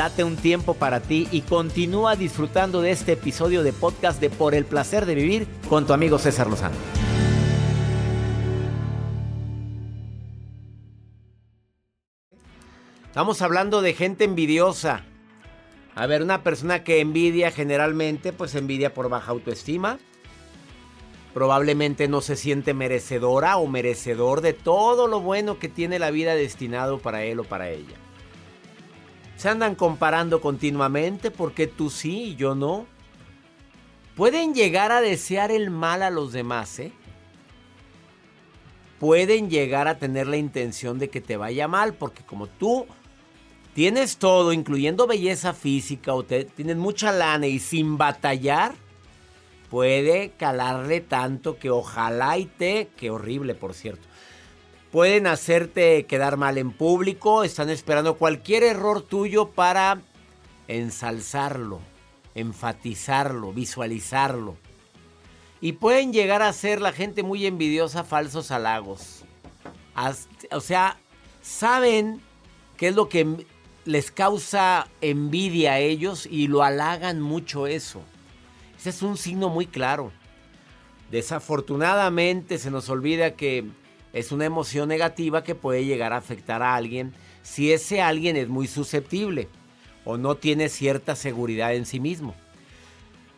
Date un tiempo para ti y continúa disfrutando de este episodio de podcast de Por el placer de vivir con tu amigo César Lozano. Estamos hablando de gente envidiosa. A ver, una persona que envidia generalmente, pues envidia por baja autoestima. Probablemente no se siente merecedora o merecedor de todo lo bueno que tiene la vida destinado para él o para ella. Se andan comparando continuamente porque tú sí y yo no. Pueden llegar a desear el mal a los demás, ¿eh? Pueden llegar a tener la intención de que te vaya mal porque como tú tienes todo, incluyendo belleza física, o te, tienes mucha lana y sin batallar, puede calarle tanto que ojalá y te, que horrible por cierto, pueden hacerte quedar mal en público, están esperando cualquier error tuyo para ensalzarlo, enfatizarlo, visualizarlo. Y pueden llegar a ser la gente muy envidiosa falsos halagos. O sea, saben qué es lo que les causa envidia a ellos y lo halagan mucho eso. Ese es un signo muy claro. Desafortunadamente se nos olvida que es una emoción negativa que puede llegar a afectar a alguien si ese alguien es muy susceptible o no tiene cierta seguridad en sí mismo.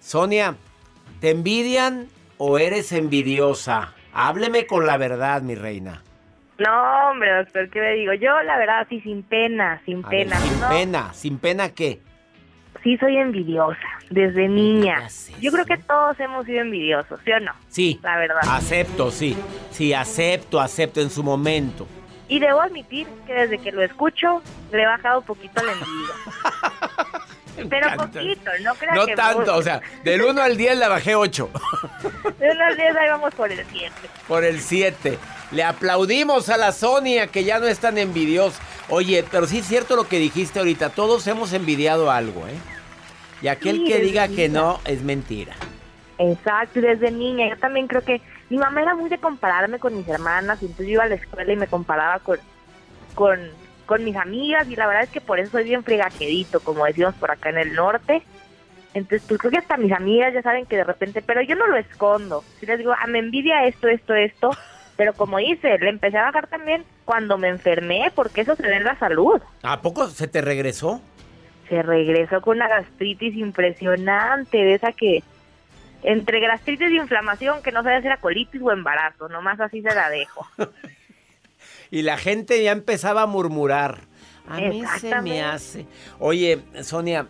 Sonia, ¿te envidian o eres envidiosa? Hábleme con la verdad, mi reina. No, hombre, doctor, ¿qué le digo? Yo, la verdad, sí, sin pena, sin pena. sin pena, ¿sin pena qué? Sí, soy envidiosa, desde niña. Yo creo que todos hemos sido envidiosos, ¿sí o no? Sí. La verdad. Acepto, sí. Sí, acepto, acepto en su momento. Y debo admitir que desde que lo escucho, le he bajado un poquito la envidia. Pero poquito, no creo no tanto, o sea, del 1 al 10 le bajé 8. Del 1 al 10 ahí vamos por el 7. Por el 7. Le aplaudimos a la Sonia que ya no es tan envidiosa. Oye, pero sí es cierto lo que dijiste ahorita, todos hemos envidiado algo, ¿eh? Y aquel que diga que no es mentira. Exacto, desde niña. Yo también creo que mi mamá era muy de compararme con mis hermanas, y entonces yo iba a la escuela y me comparaba con, con, con mis amigas, y la verdad es que por eso soy bien fregaquedito, como decimos por acá en el norte. Entonces, pues creo que hasta mis amigas ya saben que de repente, pero yo no lo escondo. Si les digo, ah, me envidia esto, esto, esto, pero como hice, le empecé a bajar también cuando me enfermé, porque eso se ve en la salud. ¿A poco se te regresó? Se regresó con una gastritis impresionante, de esa que entre gastritis y inflamación, que no sabía si era colitis o embarazo, nomás así se la dejo. y la gente ya empezaba a murmurar. A mí se me hace. Oye, Sonia,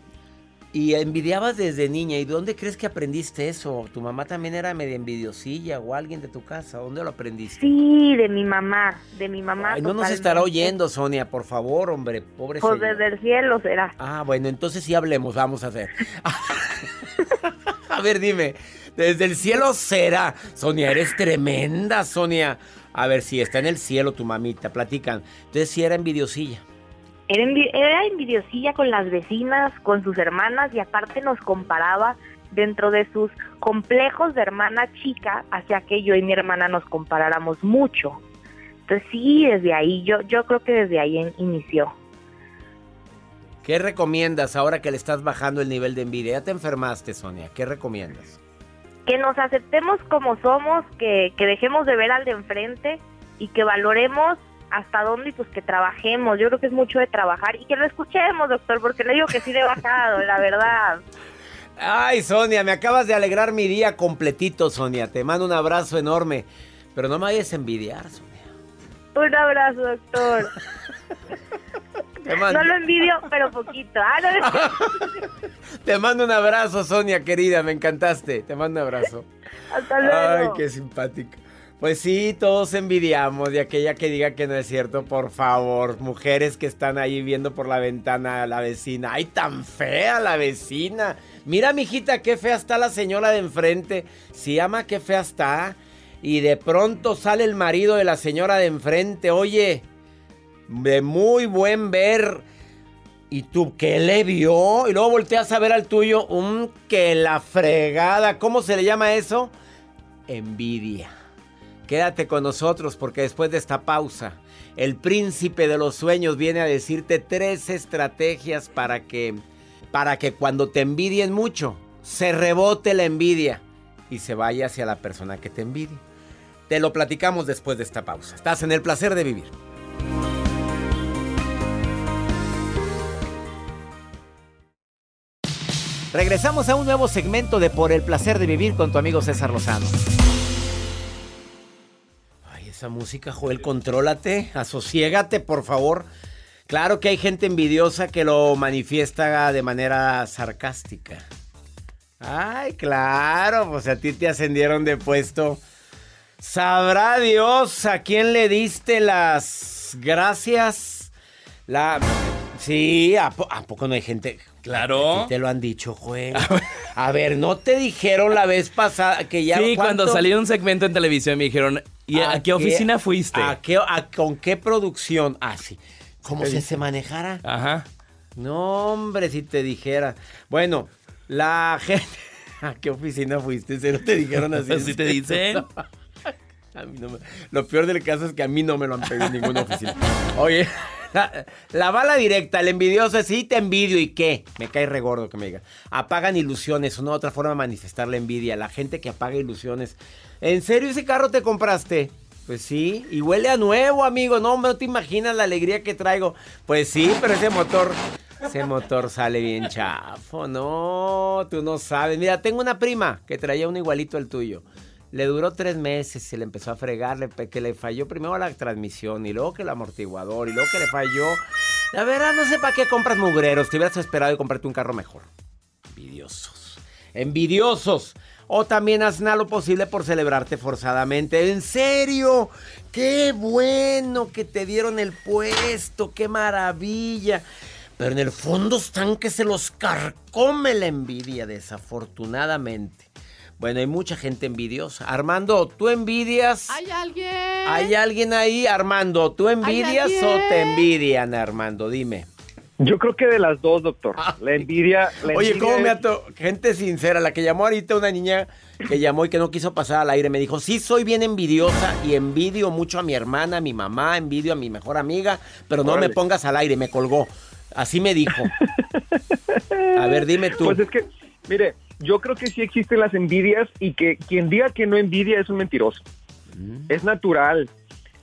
y envidiabas desde niña. ¿Y dónde crees que aprendiste eso? ¿Tu mamá también era medio envidiosilla o alguien de tu casa? ¿Dónde lo aprendiste? Sí, de mi mamá, de mi mamá. no nos estará oyendo, Sonia, por favor, hombre, pobre Pues desde el cielo será. Ah, bueno, entonces sí hablemos, vamos a hacer. a ver, dime, desde el cielo será. Sonia, eres tremenda, Sonia. A ver, si está en el cielo tu mamita, platican. Entonces sí era envidiosilla. Era, envidiosilla con las vecinas, con sus hermanas y aparte nos comparaba dentro de sus complejos de hermana chica hacia que yo y mi hermana nos comparáramos mucho. Entonces sí, desde ahí, yo, yo creo que desde ahí inició. ¿Qué recomiendas ahora que le estás bajando el nivel de envidia? Ya te enfermaste, Sonia. ¿Qué recomiendas? Que nos aceptemos como somos, que, que dejemos de ver al de enfrente y que valoremos hasta dónde y pues que trabajemos. Yo creo que es mucho de trabajar y que lo escuchemos, doctor, porque le digo que sí de bajado, la verdad. Ay, Sonia, me acabas de alegrar mi día completito, Sonia. Te mando un abrazo enorme. Pero no me vayas a envidiar, Sonia. Un abrazo, doctor. No lo envidio, pero poquito. Ah, Te mando un abrazo, Sonia, querida. Me encantaste. Te mando un abrazo. Hasta luego. Ay, qué simpático. Pues sí, todos envidiamos de aquella que diga que no es cierto, por favor. Mujeres que están ahí viendo por la ventana a la vecina. ¡Ay, tan fea la vecina! Mira, mijita, qué fea está la señora de enfrente. Si ama, qué fea está. Y de pronto sale el marido de la señora de enfrente. Oye, de muy buen ver. ¿Y tú qué le vio? Y luego volteas a ver al tuyo. Un que la fregada. ¿Cómo se le llama eso? Envidia Quédate con nosotros porque después de esta pausa, el príncipe de los sueños viene a decirte tres estrategias para que, para que cuando te envidien mucho, se rebote la envidia y se vaya hacia la persona que te envidie. Te lo platicamos después de esta pausa. Estás en el placer de vivir. Regresamos a un nuevo segmento de Por el placer de vivir con tu amigo César Lozano. Esa música, Joel, contrólate, asociégate, por favor. Claro que hay gente envidiosa que lo manifiesta de manera sarcástica. Ay, claro, pues a ti te ascendieron de puesto. Sabrá Dios a quién le diste las gracias. La Sí, ¿a, poco no hay gente? Claro. Te lo han dicho, Juan. A ver, ¿no te dijeron la vez pasada que ya... Sí, cuando salí un segmento en televisión me dijeron, ¿y a, qué oficina fuiste? ¿A qué, con qué producción? Ah, sí. ¿Cómo si se manejara? Ajá. No, hombre, si te dijera. Bueno, la gente... ¿A qué oficina fuiste? ¿Se no te dijeron así? ¿Así te dicen? A mí no me... Lo peor del caso es que a mí no me lo han pedido en ninguna oficina. Oye... La, bala directa, el envidioso sí te envidio y qué. Me cae regordo que me diga. Apagan ilusiones, una otra forma de manifestar la envidia. La gente que apaga ilusiones. ¿En serio ese carro te compraste? Pues sí, y huele a nuevo, amigo. No, no te imaginas la alegría que traigo. Pues sí, pero ese motor, ese motor sale bien chafo. No, tú no sabes. Mira, tengo una prima que traía un igualito al tuyo. Le duró tres meses, se le empezó a fregar, que le falló primero la transmisión y luego que el amortiguador y luego que le falló. La verdad, no sé para qué compras mugreros. Te hubieras esperado y comprarte un carro mejor. Envidiosos. Envidiosos. O también haz nada lo posible por celebrarte forzadamente. En serio, qué bueno que te dieron el puesto, qué maravilla. Pero en el fondo están que se los carcome la envidia, desafortunadamente. Bueno, hay mucha gente envidiosa. Armando, ¿tú envidias? ¿Hay alguien? ¿Hay alguien ahí, Armando? ¿Tú envidias o te envidian, Armando? Dime. Yo creo que de las dos, doctor. La envidia. Oye, ¿cómo me ato? Gente sincera, la que llamó ahorita una niña que llamó y que no quiso pasar al aire, me dijo: Sí, soy bien envidiosa y envidio mucho a mi hermana, a mi mamá, envidio a mi mejor amiga, pero no me pongas al aire, me colgó. Así me dijo. a ver, dime tú. Pues es que, mire, yo creo que sí existen las envidias y que quien diga que no envidia es un mentiroso. Mm. Es natural.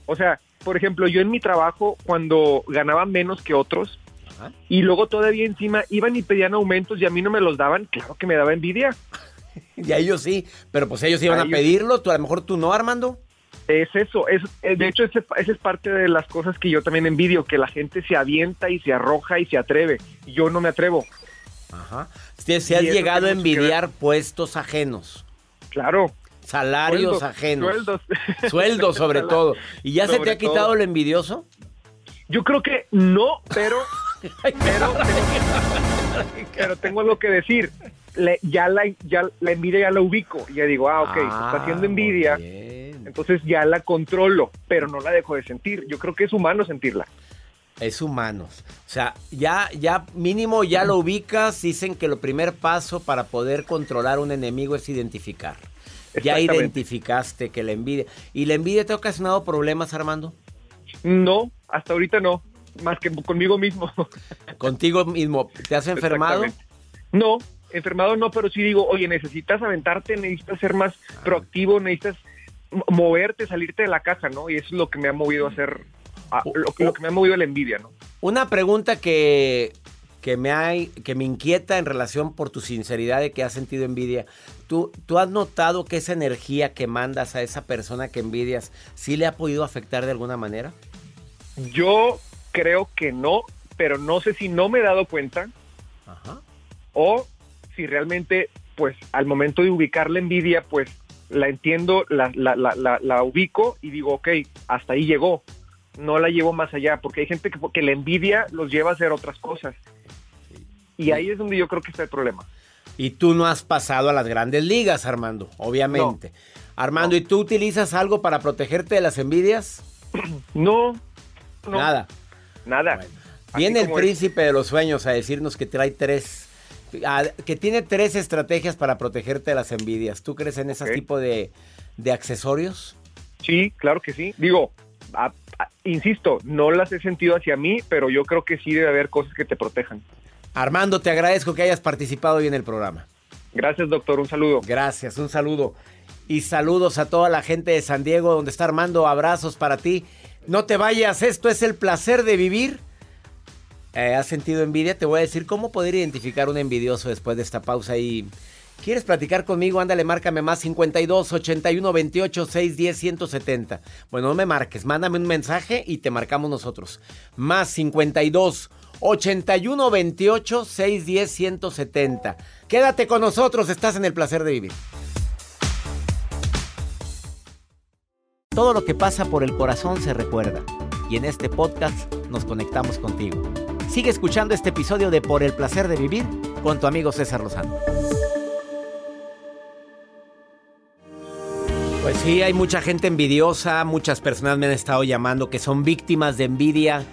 O sea, por ejemplo, yo en mi trabajo, cuando ganaba menos que otros, y luego todavía encima iban y pedían aumentos y a mí no me los daban, claro que me daba envidia. y a ellos sí, pero pues ellos iban a, pedirlo, tú, a lo mejor tú no, Armando. Es eso, es, eh, de hecho esa es parte de las cosas que yo también envidio, que la gente se avienta y se arroja y se atreve. Yo no me atrevo. Ajá. Se, has llegado a envidiar puestos ajenos. Claro. Salarios ajenos. Sueldos. Sueldos sobre todo. ¿Y ya se te ha quitado lo envidioso? Yo creo que no, pero... pero, tengo, algo que decir. ya, la, ya la envidia ya la ubico. Ya digo, ah, ok, se está ah, haciendo envidia. Entonces ya la controlo, pero no la dejo de sentir. Yo creo que es humano sentirla. Es humanos. O sea, ya, ya mínimo ya lo ubicas. Dicen que lo primer paso para poder controlar un enemigo es identificar. Ya identificaste que la envidia. ¿Y la envidia te ha ocasionado problemas, Armando? No, hasta ahorita no. Más que conmigo mismo. ¿Contigo mismo? ¿Te has enfermado? No, enfermado no, pero sí digo, oye, necesitas aventarte, necesitas ser más ah. proactivo, necesitas moverte, salirte de la casa, ¿no? Y eso es lo que me ha movido a hacer lo, que me ha movido la envidia, ¿no? Una pregunta que, que, me hay, que me inquieta en relación por tu sinceridad de que has sentido envidia. ¿Tú, ¿Tú has notado que esa energía que mandas a esa persona que envidias sí le ha podido afectar de alguna manera? Yo creo que no, pero no sé si no me he dado cuenta o si realmente, pues al momento de ubicar la envidia, pues la entiendo, la, la, la, la, ubico y digo, ok, hasta ahí llegó no la llevo más allá, porque hay gente que, que la envidia los lleva a hacer otras cosas. Y ahí es donde yo creo que está el problema. Y tú no has pasado a las grandes ligas, Armando, obviamente. Armando, ¿y tú utilizas algo para protegerte de las envidias? No. Nada. Nada. Viene el príncipe de los sueños a decirnos que trae tres, que tiene tres estrategias para protegerte de las envidias. ¿Tú crees en ese tipo de, de accesorios? Sí, claro que sí. Digo, insisto, no las he sentido hacia mí, pero yo creo que sí debe haber cosas que te protejan. Armando, te agradezco que hayas participado hoy en el programa. Gracias, doctor. Un saludo. Gracias, un saludo. Y saludos a toda la gente de San Diego, donde está Armando. Abrazos para ti. No te vayas, esto es el placer de vivir. Eh, ¿Has sentido envidia? Te voy a decir cómo poder identificar un envidioso después de esta pausa y... ¿Quieres platicar conmigo? Ándale, márcame más 52 81 28 610 170. Bueno, no me marques, mándame un mensaje y te marcamos nosotros. Más 52 81 28 610 170. Quédate con nosotros, estás en el placer de vivir. Todo lo que pasa por el corazón se recuerda y en este podcast nos conectamos contigo. Sigue escuchando este episodio de Por el placer de vivir con tu amigo César Lozano. Sí, hay mucha gente envidiosa, muchas personas me han estado llamando que son víctimas de envidia.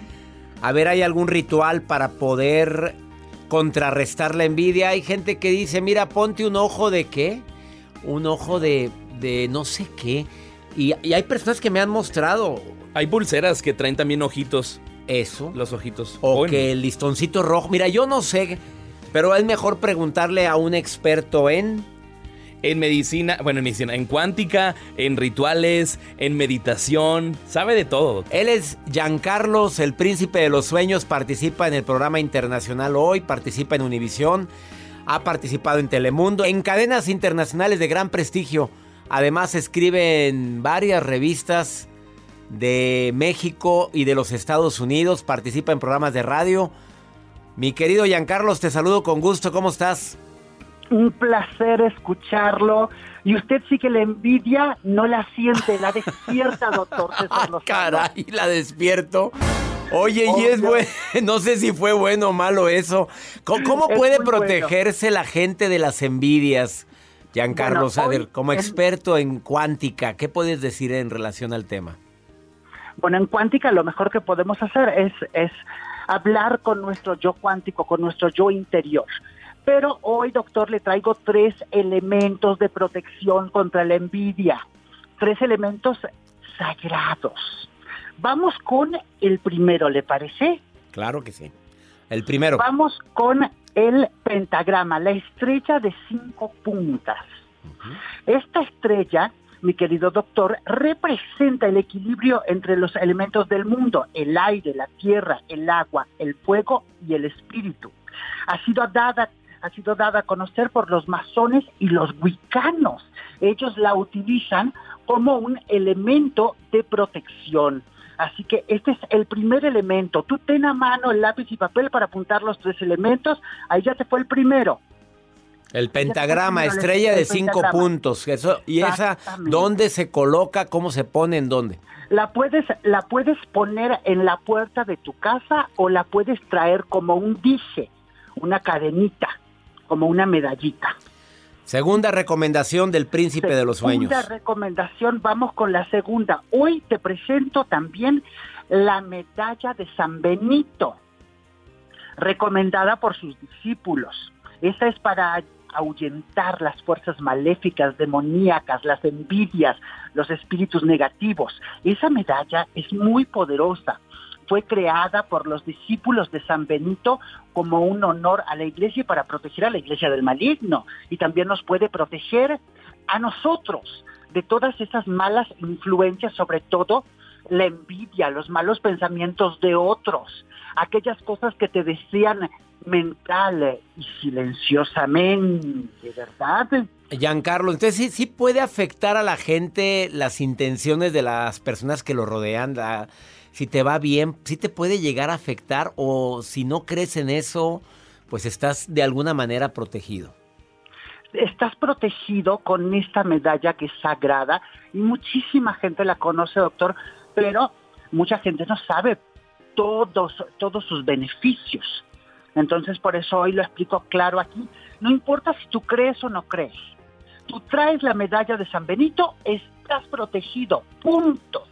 A ver, ¿hay algún ritual para poder contrarrestar la envidia? Hay gente que dice, mira, ponte un ojo de qué? Un ojo de, de no sé qué. Y, y hay personas que me han mostrado. Hay pulseras que traen también ojitos. Eso. Los ojitos. O que el listoncito rojo. Mira, yo no sé, pero es mejor preguntarle a un experto en en medicina, bueno, en medicina, en cuántica, en rituales, en meditación, sabe de todo. Él es Giancarlos, el príncipe de los sueños, participa en el programa internacional hoy, participa en Univisión, ha participado en Telemundo, en cadenas internacionales de gran prestigio. Además escribe en varias revistas de México y de los Estados Unidos, participa en programas de radio. Mi querido Giancarlos, te saludo con gusto, ¿cómo estás? Un placer escucharlo. Y usted sí que la envidia no la siente, la despierta, doctor César Lozano. Caray, la despierto. Oye, y es bueno, no sé si fue bueno o malo eso. ¿Cómo, puede protegerse la gente de las envidias? Giancarlo, a ver, como experto en cuántica, ¿qué puedes decir en relación al tema? Bueno, en cuántica lo mejor que podemos hacer es, es hablar con nuestro yo cuántico, con nuestro yo interior. Pero hoy, doctor, le traigo tres elementos de protección contra la envidia. Tres elementos sagrados. Vamos con el primero, ¿le parece? Claro que sí. El primero. Vamos con el pentagrama, la estrella de cinco puntas. Esta estrella mi querido doctor, representa el equilibrio entre los elementos del mundo, el aire, la tierra, el agua, el fuego y el espíritu. Ha sido dada ha sido dada a conocer por los masones y los wicanos. Ellos la utilizan como un elemento de protección. Así que este es el primer elemento. Tú ten a mano el lápiz y papel para apuntar los tres elementos. Ahí ya te fue el primero. El pentagrama, estrella de cinco puntos. Eso, ¿Y esa dónde se coloca? ¿Cómo se pone? ¿En dónde? La puedes, la puedes poner en la puerta de tu casa o la puedes traer como un dice, una cadenita, como una medallita. Segunda recomendación del príncipe de los sueños. Segunda recomendación, vamos con la segunda. Hoy te presento también la medalla de San Benito, recomendada por sus discípulos. Esta es para ahuyentar las fuerzas maléficas, demoníacas, las envidias, los espíritus negativos. Esa medalla es muy poderosa. Fue creada por los discípulos de San Benito como un honor a la iglesia y para proteger a la iglesia del maligno. Y también nos puede proteger a nosotros de todas esas malas influencias, sobre todo la envidia, los malos pensamientos de otros, aquellas cosas que te decían mental y silenciosamente, ¿verdad? Giancarlo, entonces sí, sí puede afectar a la gente las intenciones de las personas que lo rodean, si te va bien, sí te puede llegar a afectar o si no crees en eso, pues estás de alguna manera protegido. Estás protegido con esta medalla que es sagrada y muchísima gente la conoce, doctor, pero mucha gente no sabe todos, todos sus beneficios. Entonces, por eso hoy lo explico claro aquí. No importa si tú crees o no crees. Tú traes la medalla de San Benito, estás protegido, punto.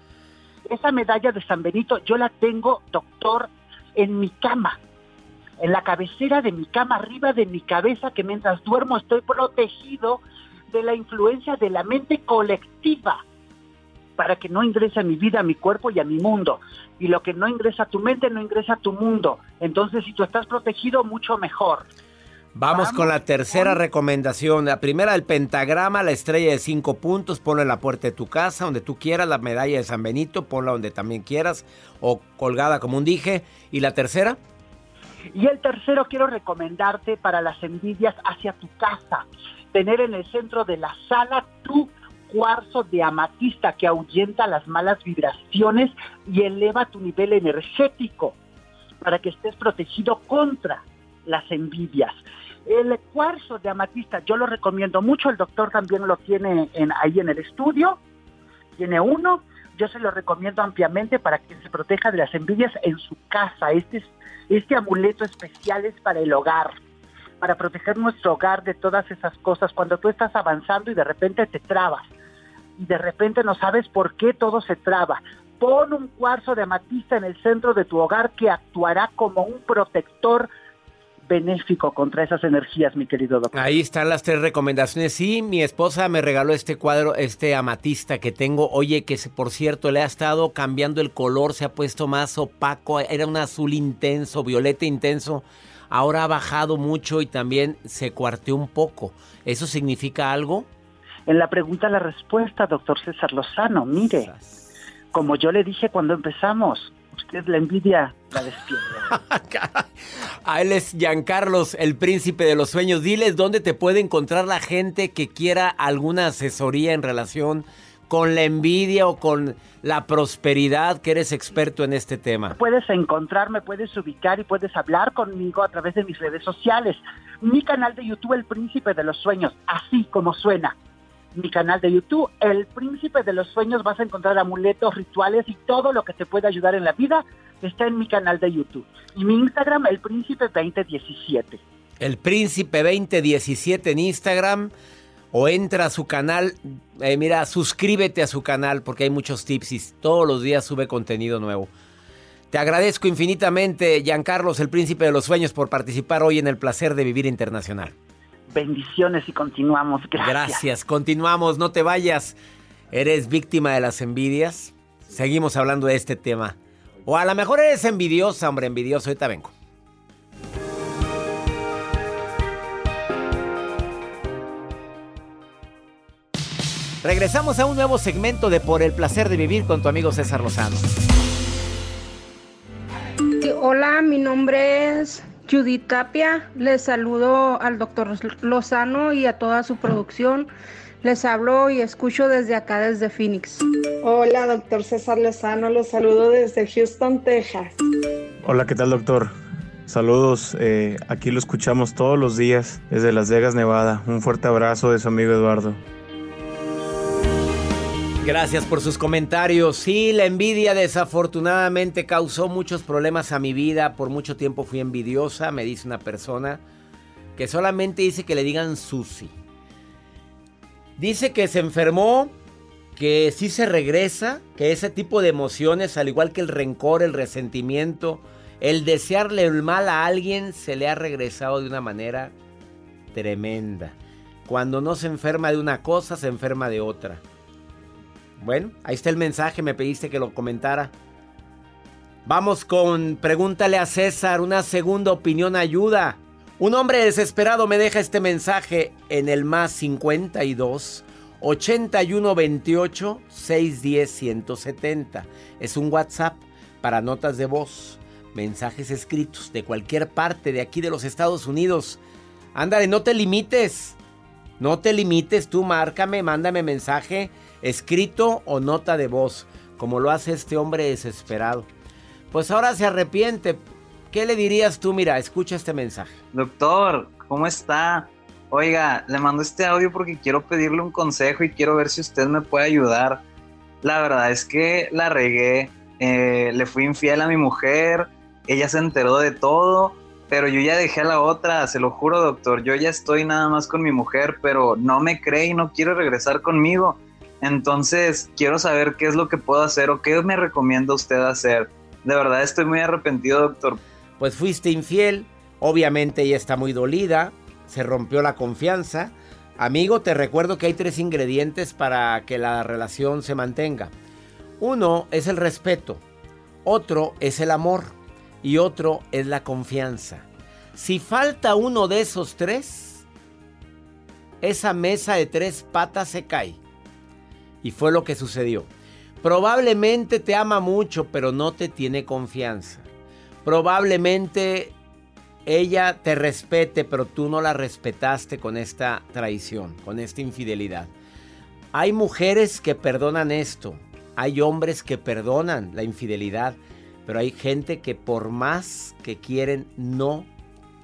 Esa medalla de San Benito yo la tengo, doctor, en mi cama, en la cabecera de mi cama, arriba de mi cabeza, que mientras duermo estoy protegido de la influencia de la mente colectiva. para que no ingrese a mi vida, a mi cuerpo y a mi mundo. Y lo que no ingresa a tu mente no ingresa a tu mundo. Entonces, si tú estás protegido, mucho mejor. Vamos, con la tercera recomendación. La primera, el pentagrama, la estrella de cinco puntos, ponla en la puerta de tu casa, donde tú quieras, la medalla de San Benito, ponla donde también quieras, o colgada como un dije. ¿Y la tercera? Y el tercero, quiero recomendarte para las envidias hacia tu casa, tener en el centro de la sala tu cuarzo de amatista que ahuyenta las malas vibraciones y eleva tu nivel energético para que estés protegido contra las envidias. El cuarzo de amatista yo lo recomiendo mucho, el doctor también lo tiene en, ahí en el estudio, tiene uno, yo se lo recomiendo ampliamente para que se proteja de las envidias en su casa. Este, este amuleto especial es para el hogar, para proteger nuestro hogar de todas esas cosas. Cuando tú estás avanzando y de repente te trabas y de repente no sabes por qué todo se traba. Pon un cuarzo de amatista en el centro de tu hogar que actuará como un protector benéfico contra esas energías, mi querido doctor. Ahí están las tres recomendaciones. Sí, mi esposa me regaló este cuadro, este amatista que tengo. Oye, que por cierto le ha estado cambiando el color, se ha puesto más opaco. Era un azul intenso, violeta intenso. Ahora ha bajado mucho y también se cuarteó un poco. ¿Eso significa algo? En la pregunta, la respuesta, doctor César Lozano. Mire, como yo le dije cuando empezamos, usted la envidia la despierta. A él es Giancarlos, el príncipe de los sueños. Diles dónde te puede encontrar la gente que quiera alguna asesoría en relación con la envidia o con la prosperidad, que eres experto en este tema. Puedes encontrarme, puedes ubicar y puedes hablar conmigo a través de mis redes sociales. Mi canal de YouTube, El Príncipe de los Sueños, así como suena mi canal de YouTube, El Príncipe de los Sueños, vas a encontrar amuletos, rituales y todo lo que te puede ayudar en la vida está en mi canal de YouTube. Y mi Instagram, El Príncipe 2017. El Príncipe 2017 en Instagram o entra a su canal, eh, mira, suscríbete a su canal porque hay muchos tips y todos los días sube contenido nuevo. Te agradezco infinitamente, Giancarlos, el príncipe de los sueños, por participar hoy en el placer de vivir internacional. Bendiciones y continuamos. Gracias. Gracias, continuamos, no te vayas. ¿Eres víctima de las envidias? Seguimos hablando de este tema. O a lo mejor eres envidiosa, hombre, envidioso. Ahorita vengo. Regresamos a un nuevo segmento de Por el placer de vivir con tu amigo César Lozano. Hola, mi nombre es Judith Tapia, les saludo al doctor Lozano y a toda su producción. Les hablo y escucho desde acá, desde Phoenix. Hola, doctor César Lozano, los saludo desde Houston, Texas. Hola, ¿qué tal, doctor? Saludos, eh, aquí lo escuchamos todos los días desde Las Vegas, Nevada. Un fuerte abrazo de su amigo Eduardo. Gracias por sus comentarios. Sí, la envidia desafortunadamente causó muchos problemas a mi vida. Por mucho tiempo fui envidiosa, me dice una persona que solamente dice que le digan Susi. Dice que se enfermó, que sí se regresa, que ese tipo de emociones, al igual que el rencor, el resentimiento, el desearle el mal a alguien, se le ha regresado de una manera tremenda. Cuando no se enferma de una cosa, se enferma de otra. Bueno, ahí está el mensaje, me pediste que lo comentara. Vamos con pregúntale a César, una segunda opinión ayuda. Un hombre desesperado me deja este mensaje en el más 52 81 28 610 170. Es un WhatsApp para notas de voz, mensajes escritos de cualquier parte de aquí de los Estados Unidos. Ándale, no te limites. No te limites, tú márcame, mándame mensaje escrito o nota de voz, como lo hace este hombre desesperado. Pues ahora se arrepiente. ¿Qué le dirías tú? Mira, escucha este mensaje. Doctor, ¿cómo está? Oiga, le mando este audio porque quiero pedirle un consejo y quiero ver si usted me puede ayudar. La verdad es que la regué, eh, le fui infiel a mi mujer, ella se enteró de todo, pero yo ya dejé a la otra, se lo juro doctor, yo ya estoy nada más con mi mujer, pero no me cree y no quiere regresar conmigo. Entonces, quiero saber qué es lo que puedo hacer o qué me recomienda usted hacer. De verdad estoy muy arrepentido, doctor. Pues fuiste infiel, obviamente ella está muy dolida, se rompió la confianza. Amigo, te recuerdo que hay tres ingredientes para que la relación se mantenga. Uno es el respeto, otro es el amor y otro es la confianza. Si falta uno de esos tres, esa mesa de tres patas se cae. Y fue lo que sucedió. Probablemente te ama mucho, pero no te tiene confianza. Probablemente ella te respete, pero tú no la respetaste con esta traición, con esta infidelidad. Hay mujeres que perdonan esto, hay hombres que perdonan la infidelidad, pero hay gente que por más que quieren no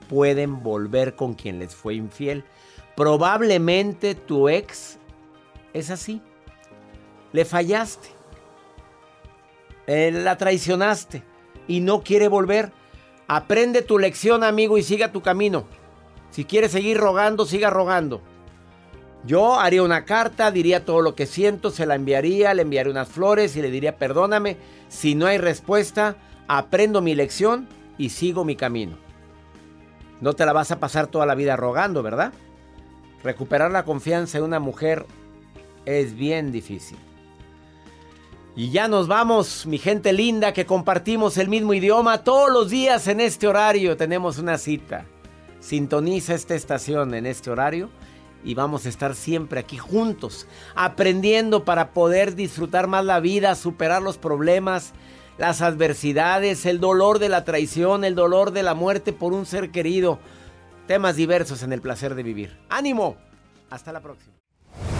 pueden volver con quien les fue infiel. Probablemente tu ex es así. Le fallaste. la traicionaste y no quiere volver. Aprende tu lección, amigo, y siga tu camino. Si quieres seguir rogando, siga rogando. Yo haría una carta, diría todo lo que siento, se la enviaría, le enviaría unas flores y le diría perdóname. Si no hay respuesta, aprendo mi lección y sigo mi camino. No te la vas a pasar toda la vida rogando, ¿verdad? Recuperar la confianza en una mujer es bien difícil. Y ya nos vamos, mi gente linda, que compartimos el mismo idioma todos los días en este horario. Tenemos una cita. Sintoniza esta estación en este horario y vamos a estar siempre aquí juntos, aprendiendo para poder disfrutar más la vida, superar los problemas, las adversidades, el dolor de la traición, el dolor de la muerte por un ser querido. Temas diversos en el placer de vivir. ¡Ánimo! Hasta la próxima.